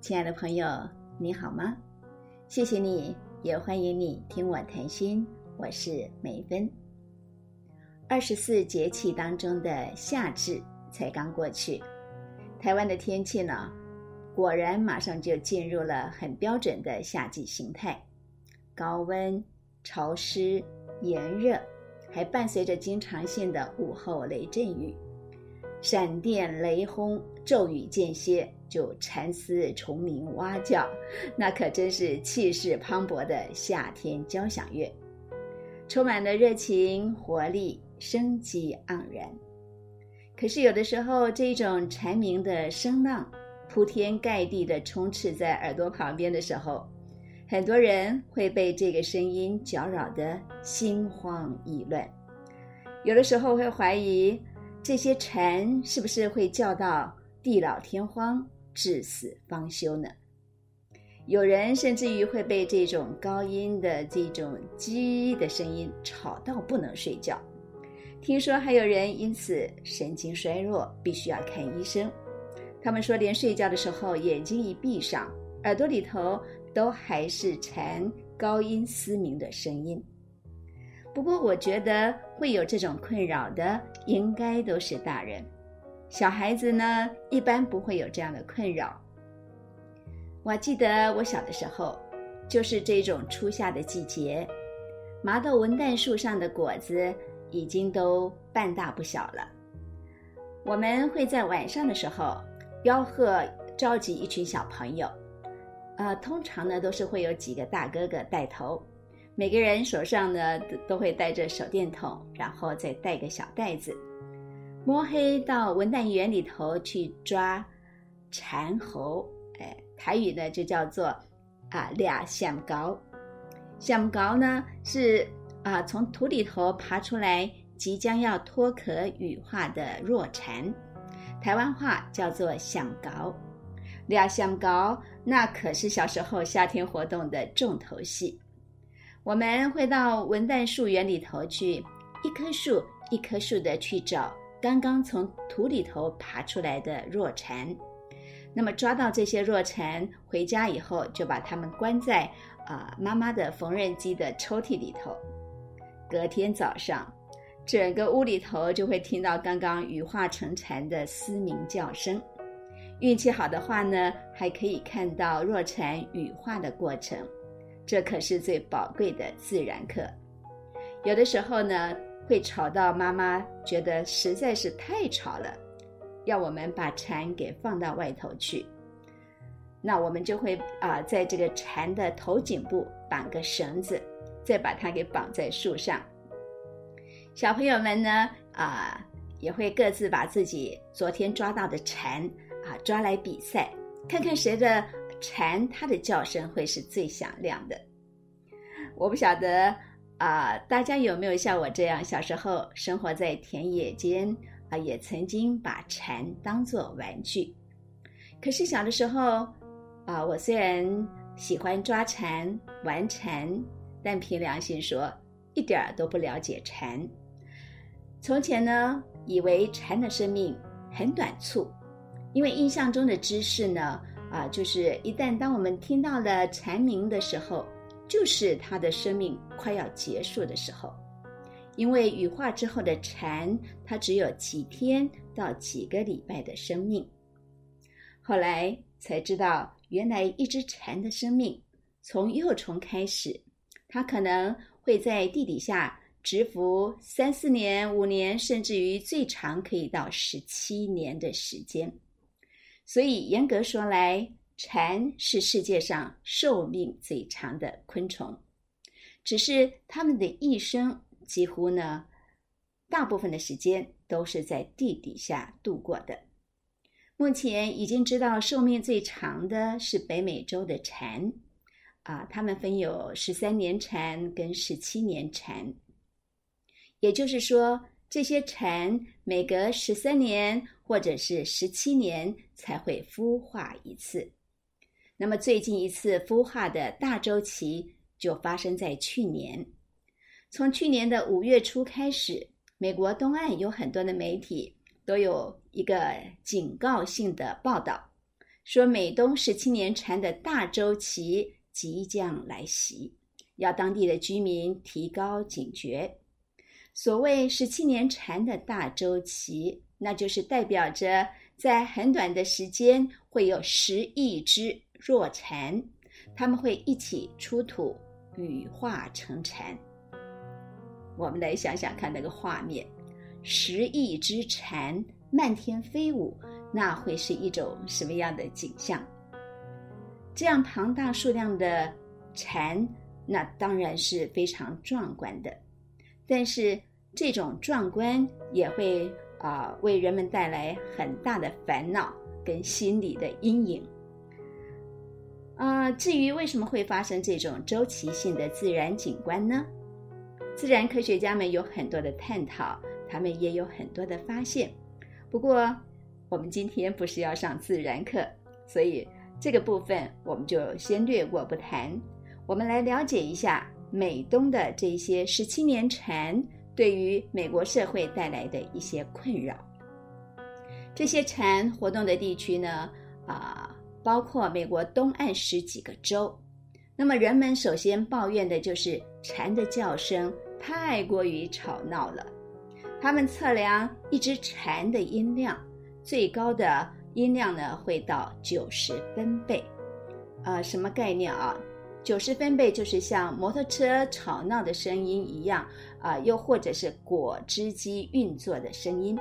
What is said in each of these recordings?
亲爱的朋友，你好吗？谢谢你，也欢迎你听我谈心。我是梅芬。二十四节气当中的夏至才刚过去，台湾的天气呢，果然马上就进入了很标准的夏季形态：高温、潮湿、炎热，还伴随着经常性的午后雷阵雨。闪电雷轰，骤雨间歇，就蝉嘶虫鸣蛙叫，那可真是气势磅礴的夏天交响乐，充满了热情、活力、生机盎然。可是有的时候，这种蝉鸣的声浪铺天盖地的充斥在耳朵旁边的时候，很多人会被这个声音搅扰得心慌意乱，有的时候会怀疑。这些蝉是不是会叫到地老天荒、至死方休呢？有人甚至于会被这种高音的这种鸡的声音吵到不能睡觉。听说还有人因此神经衰弱，必须要看医生。他们说，连睡觉的时候眼睛一闭上，耳朵里头都还是蝉高音嘶鸣的声音。不过，我觉得会有这种困扰的，应该都是大人。小孩子呢，一般不会有这样的困扰。我记得我小的时候，就是这种初夏的季节，麻豆文旦树上的果子已经都半大不小了。我们会在晚上的时候吆喝，召集一群小朋友，呃，通常呢都是会有几个大哥哥带头。每个人手上呢都都会带着手电筒，然后再带个小袋子，摸黑到文旦园里头去抓蝉猴。哎，台语呢就叫做啊俩香膏。香膏呢是啊从土里头爬出来，即将要脱壳羽化的弱蝉，台湾话叫做香膏。俩香膏那可是小时候夏天活动的重头戏。我们会到文旦树园里头去，一棵树一棵树的去找刚刚从土里头爬出来的弱蝉。那么抓到这些弱蝉，回家以后就把它们关在啊妈妈的缝纫机的抽屉里头。隔天早上，整个屋里头就会听到刚刚羽化成蝉的嘶鸣叫声。运气好的话呢，还可以看到弱蝉羽化的过程。这可是最宝贵的自然课。有的时候呢，会吵到妈妈觉得实在是太吵了，要我们把蝉给放到外头去。那我们就会啊，在这个蝉的头颈部绑个绳子，再把它给绑在树上。小朋友们呢，啊，也会各自把自己昨天抓到的蝉啊抓来比赛，看看谁的。蝉它的叫声会是最响亮的。我不晓得啊，大家有没有像我这样，小时候生活在田野间啊，也曾经把蝉当作玩具。可是小的时候啊，我虽然喜欢抓蝉、玩蝉，但凭良心说，一点儿都不了解蝉。从前呢，以为蝉的生命很短促，因为印象中的知识呢。啊，就是一旦当我们听到了蝉鸣的时候，就是它的生命快要结束的时候，因为羽化之后的蝉，它只有几天到几个礼拜的生命。后来才知道，原来一只蝉的生命从幼虫开始，它可能会在地底下蛰伏三四年、五年，甚至于最长可以到十七年的时间。所以严格说来，蝉是世界上寿命最长的昆虫，只是它们的一生几乎呢，大部分的时间都是在地底下度过的。目前已经知道寿命最长的是北美洲的蝉，啊，它们分有十三年蝉跟十七年蝉，也就是说。这些蝉每隔十三年或者是十七年才会孵化一次。那么最近一次孵化的大周期就发生在去年。从去年的五月初开始，美国东岸有很多的媒体都有一个警告性的报道，说美东十七年蝉的大周期即将来袭，要当地的居民提高警觉。所谓十七年蝉的大周期，那就是代表着在很短的时间会有十亿只弱蝉，它们会一起出土，羽化成蝉。我们来想想看那个画面：十亿只蝉漫天飞舞。那会是一种什么样的景象？这样庞大数量的蝉，那当然是非常壮观的。但是这种壮观也会啊为人们带来很大的烦恼跟心理的阴影。啊，至于为什么会发生这种周期性的自然景观呢？自然科学家们有很多的探讨，他们也有很多的发现。不过，我们今天不是要上自然课，所以这个部分我们就先略过不谈。我们来了解一下美东的这些十七年蝉对于美国社会带来的一些困扰。这些蝉活动的地区呢，啊，包括美国东岸十几个州。那么人们首先抱怨的就是蝉的叫声太过于吵闹了。他们测量一只蝉的音量。最高的音量呢会到九十分贝，呃，什么概念啊？九十分贝就是像摩托车吵闹的声音一样啊，又或者是果汁机运作的声音。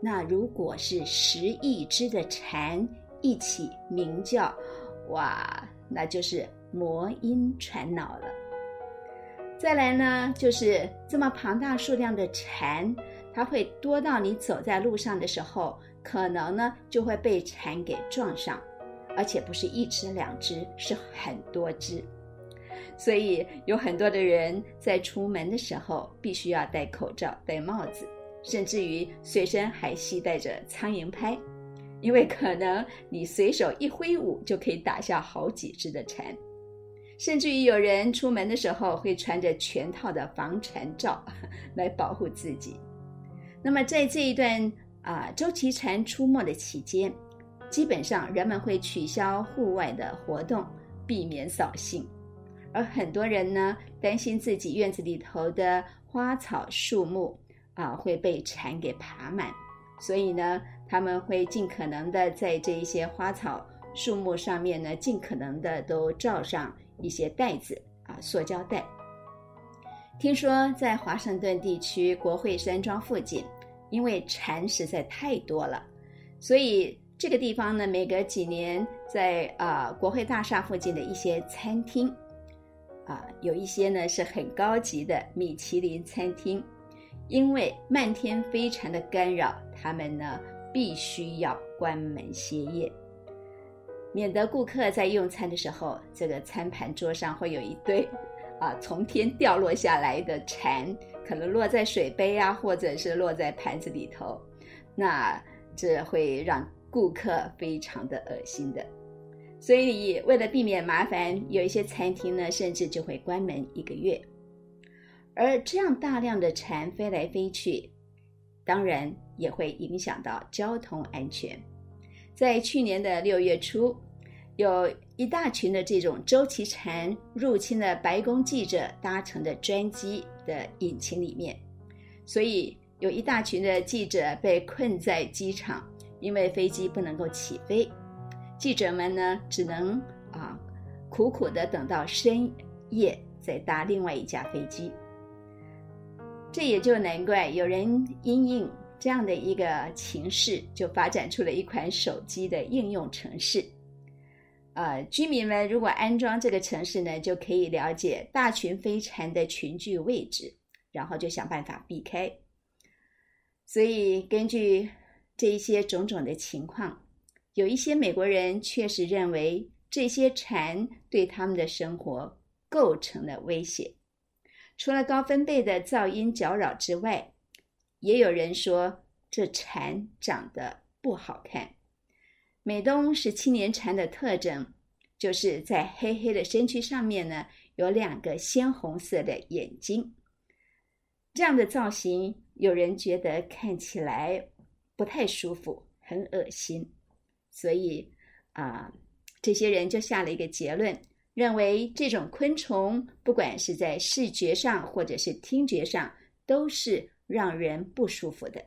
那如果是十亿只的蝉一起鸣叫，哇，那就是魔音传脑了。再来呢，就是这么庞大数量的蝉。它会多到你走在路上的时候，可能呢就会被蝉给撞上，而且不是一只两只，是很多只。所以有很多的人在出门的时候必须要戴口罩、戴帽子，甚至于随身还携带着苍蝇拍，因为可能你随手一挥舞就可以打下好几只的蝉。甚至于有人出门的时候会穿着全套的防蝉罩来保护自己。那么在这一段啊周期蝉出没的期间，基本上人们会取消户外的活动，避免扫兴。而很多人呢担心自己院子里头的花草树木啊会被蝉给爬满，所以呢他们会尽可能的在这一些花草树木上面呢尽可能的都罩上一些袋子啊塑胶袋。听说在华盛顿地区国会山庄附近，因为蝉实在太多了，所以这个地方呢，每隔几年在啊国会大厦附近的一些餐厅，啊有一些呢是很高级的米其林餐厅，因为漫天飞蝉的干扰，他们呢必须要关门歇业，免得顾客在用餐的时候，这个餐盘桌上会有一堆。啊，从天掉落下来的蝉，可能落在水杯啊，或者是落在盘子里头，那这会让顾客非常的恶心的。所以，为了避免麻烦，有一些餐厅呢，甚至就会关门一个月。而这样大量的蝉飞来飞去，当然也会影响到交通安全。在去年的六月初。有一大群的这种周期蝉入侵了白宫记者搭乘的专机的引擎里面，所以有一大群的记者被困在机场，因为飞机不能够起飞，记者们呢只能啊苦苦的等到深夜再搭另外一架飞机。这也就难怪有人因应这样的一个情势，就发展出了一款手机的应用程式。呃，居民们如果安装这个城市呢，就可以了解大群飞蝉的群聚位置，然后就想办法避开。所以，根据这一些种种的情况，有一些美国人确实认为这些蝉对他们的生活构成了威胁。除了高分贝的噪音搅扰之外，也有人说这蝉长得不好看。美东十七年蝉的特征，就是在黑黑的身躯上面呢，有两个鲜红色的眼睛。这样的造型，有人觉得看起来不太舒服，很恶心。所以啊，这些人就下了一个结论，认为这种昆虫不管是在视觉上或者是听觉上，都是让人不舒服的。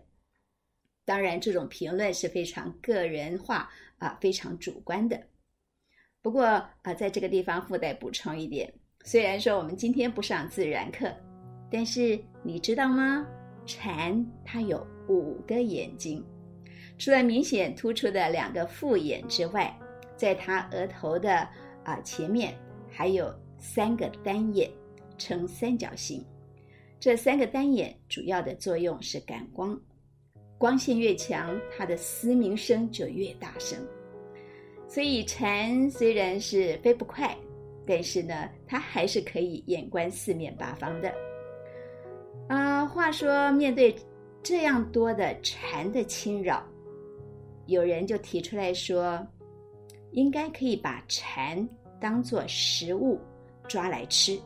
当然，这种评论是非常个人化啊，非常主观的。不过啊，在这个地方附带补充一点，虽然说我们今天不上自然课，但是你知道吗？蝉它有五个眼睛，除了明显突出的两个复眼之外，在它额头的啊前面还有三个单眼，呈三角形。这三个单眼主要的作用是感光。光线越强，它的嘶鸣声就越大声。所以蝉虽然是飞不快，但是呢，它还是可以眼观四面八方的。啊，话说面对这样多的蝉的侵扰，有人就提出来说，应该可以把蝉当做食物抓来吃。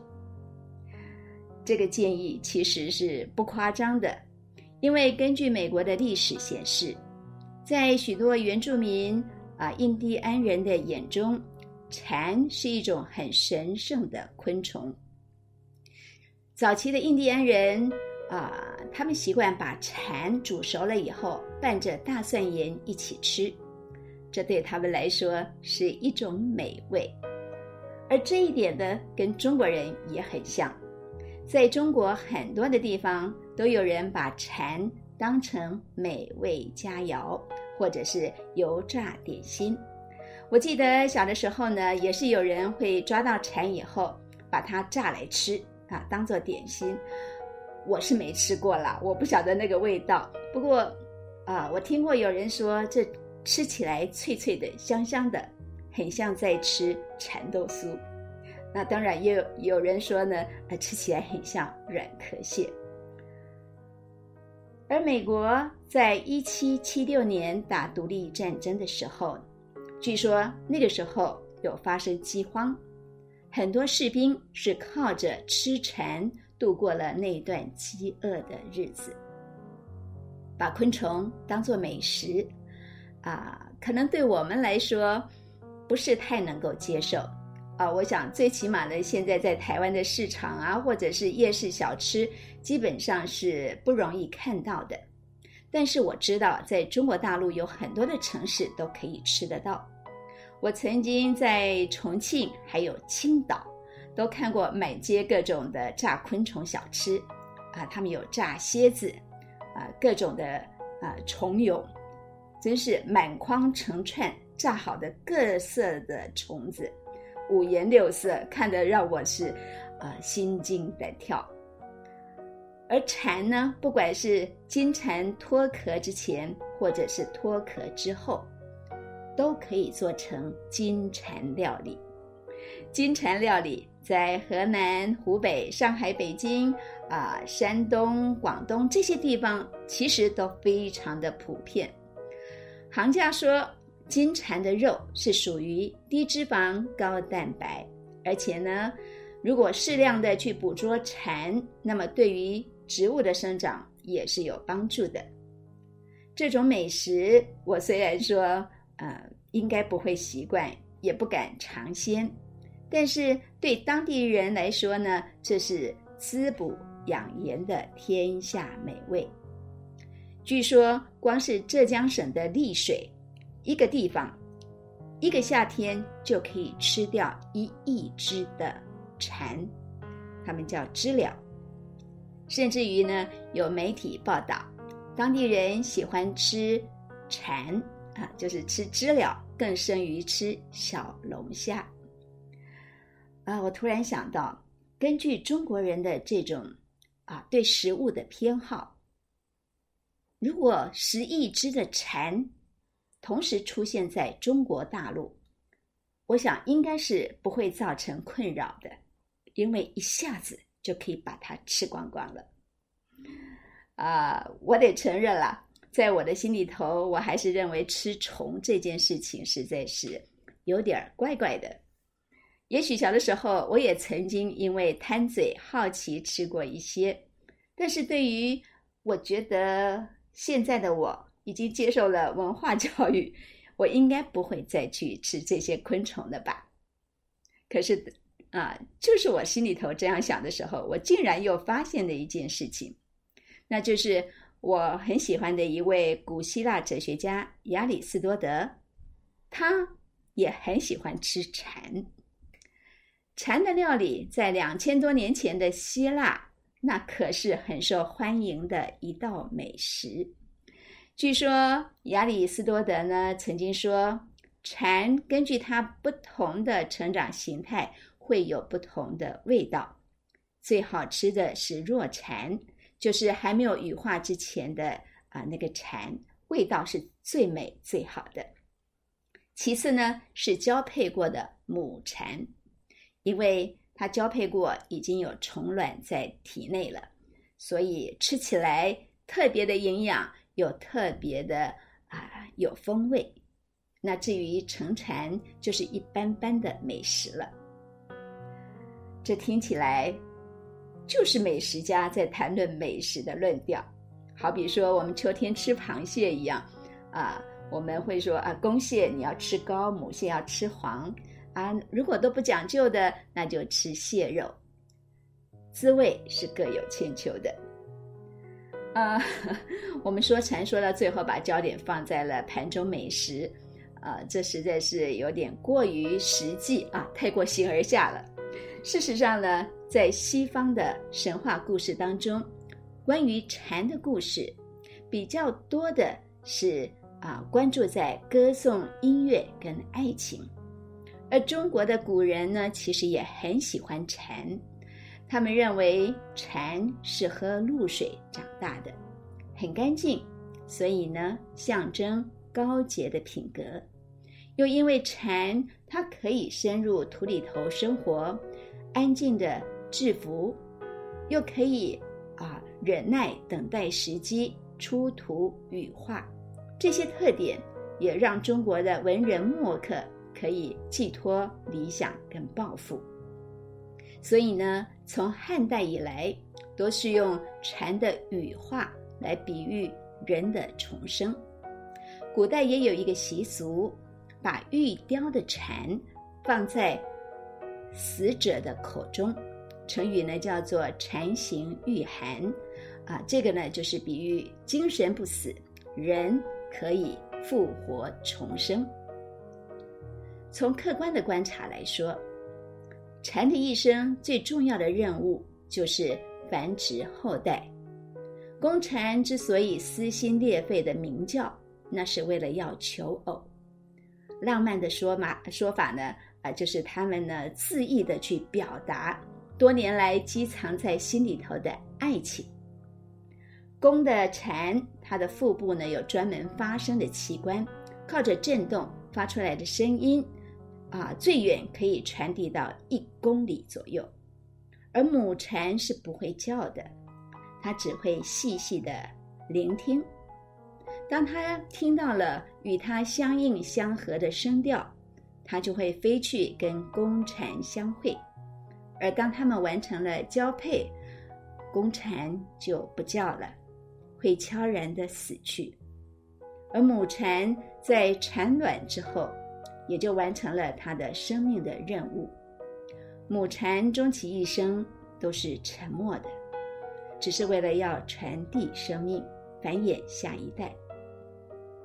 这个建议其实是不夸张的。因为根据美国的历史显示，在许多原住民啊印第安人的眼中，蝉是一种很神圣的昆虫。早期的印第安人啊，他们习惯把蝉煮熟了以后拌着大蒜盐一起吃，这对他们来说是一种美味。而这一点呢，跟中国人也很像。在中国很多的地方，都有人把蝉当成美味佳肴，或者是油炸点心。我记得小的时候呢，也是有人会抓到蝉以后，把它炸来吃啊，当做点心。我是没吃过了，我不晓得那个味道。不过，啊，我听过有人说，这吃起来脆脆的、香香的，很像在吃蚕豆酥。那当然也有有人说呢，呃，吃起来很像软壳蟹。而美国在一七七六年打独立战争的时候，据说那个时候有发生饥荒，很多士兵是靠着吃蚕度过了那段饥饿的日子。把昆虫当做美食，啊，可能对我们来说不是太能够接受。啊，我想最起码呢，现在在台湾的市场啊，或者是夜市小吃，基本上是不容易看到的。但是我知道，在中国大陆有很多的城市都可以吃得到。我曾经在重庆还有青岛，都看过满街各种的炸昆虫小吃，啊，他们有炸蝎子，啊，各种的啊虫蛹，真是满筐成串炸好的各色的虫子。五颜六色，看得让我是，啊，心惊胆跳。而蝉呢，不管是金蝉脱壳之前，或者是脱壳之后，都可以做成金蝉料理。金蝉料理在河南、湖北、上海、北京啊、山东、广东这些地方，其实都非常的普遍。行家说。金蝉的肉是属于低脂肪、高蛋白，而且呢，如果适量的去捕捉蝉，那么对于植物的生长也是有帮助的。这种美食，我虽然说，呃，应该不会习惯，也不敢尝鲜，但是对当地人来说呢，这是滋补养颜的天下美味。据说，光是浙江省的丽水。一个地方，一个夏天就可以吃掉一亿只的蝉，他们叫知了。甚至于呢，有媒体报道，当地人喜欢吃蝉啊，就是吃知了，更胜于吃小龙虾。啊，我突然想到，根据中国人的这种啊对食物的偏好，如果十亿只的蝉。同时出现在中国大陆，我想应该是不会造成困扰的，因为一下子就可以把它吃光光了。啊，我得承认了，在我的心里头，我还是认为吃虫这件事情实在是有点怪怪的。也许小的时候我也曾经因为贪嘴好奇吃过一些，但是对于我觉得现在的我。已经接受了文化教育，我应该不会再去吃这些昆虫的吧？可是啊，就是我心里头这样想的时候，我竟然又发现了一件事情，那就是我很喜欢的一位古希腊哲学家亚里士多德，他也很喜欢吃蝉。蝉的料理在两千多年前的希腊，那可是很受欢迎的一道美食。据说亚里士多德呢曾经说，蝉根据它不同的成长形态会有不同的味道。最好吃的是弱蝉，就是还没有羽化之前的啊那个蝉，味道是最美最好的。其次呢是交配过的母蝉。因为它交配过，已经有虫卵在体内了，所以吃起来特别的营养，有特别的啊有风味。那至于成蝉，就是一般般的美食了。这听起来就是美食家在谈论美食的论调，好比说我们秋天吃螃蟹一样啊，我们会说啊，公蟹你要吃膏，母蟹要吃黄。啊，如果都不讲究的，那就吃蟹肉，滋味是各有千秋的。啊，我们说禅说到最后，把焦点放在了盘中美食，啊，这实在是有点过于实际啊，太过形而下了。事实上呢，在西方的神话故事当中，关于禅的故事比较多的是啊，关注在歌颂音乐跟爱情。而中国的古人呢，其实也很喜欢蝉，他们认为蝉是喝露水长大的，很干净，所以呢，象征高洁的品格。又因为蝉它可以深入土里头生活，安静的制服，又可以啊忍耐等待时机出土羽化，这些特点也让中国的文人墨客。可以寄托理想跟抱负，所以呢，从汉代以来，都是用蝉的羽化来比喻人的重生。古代也有一个习俗，把玉雕的蝉放在死者的口中，成语呢叫做“蝉形玉寒”，啊，这个呢就是比喻精神不死，人可以复活重生。从客观的观察来说，蝉的一生最重要的任务就是繁殖后代。公蝉之所以撕心裂肺的鸣叫，那是为了要求偶。浪漫的说法说法呢，啊，就是他们呢恣意的去表达多年来积藏在心里头的爱情。公的蝉，它的腹部呢有专门发声的器官，靠着震动发出来的声音。啊，最远可以传递到一公里左右，而母蝉是不会叫的，它只会细细的聆听。当它听到了与它相应相合的声调，它就会飞去跟公蝉相会。而当它们完成了交配，公蝉就不叫了，会悄然的死去。而母蝉在产卵之后。也就完成了它的生命的任务。母蝉终其一生都是沉默的，只是为了要传递生命，繁衍下一代。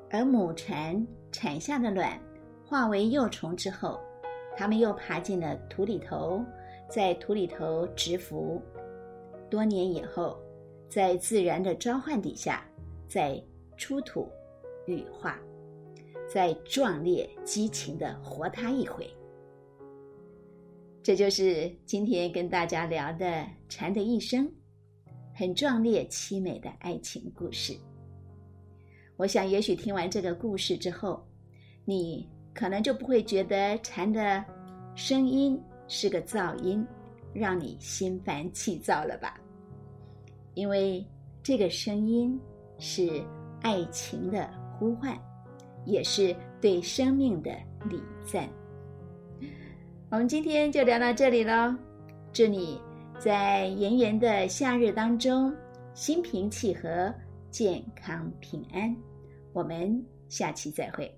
而母蝉产下的卵化为幼虫之后，它们又爬进了土里头，在土里头蛰伏，多年以后，在自然的召唤底下，再出土羽化。再壮烈激情的活他一回，这就是今天跟大家聊的蝉的一生，很壮烈凄美的爱情故事。我想，也许听完这个故事之后，你可能就不会觉得蝉的声音是个噪音，让你心烦气躁了吧？因为这个声音是爱情的呼唤。也是对生命的礼赞。我们今天就聊到这里喽，祝你在炎炎的夏日当中心平气和、健康平安。我们下期再会。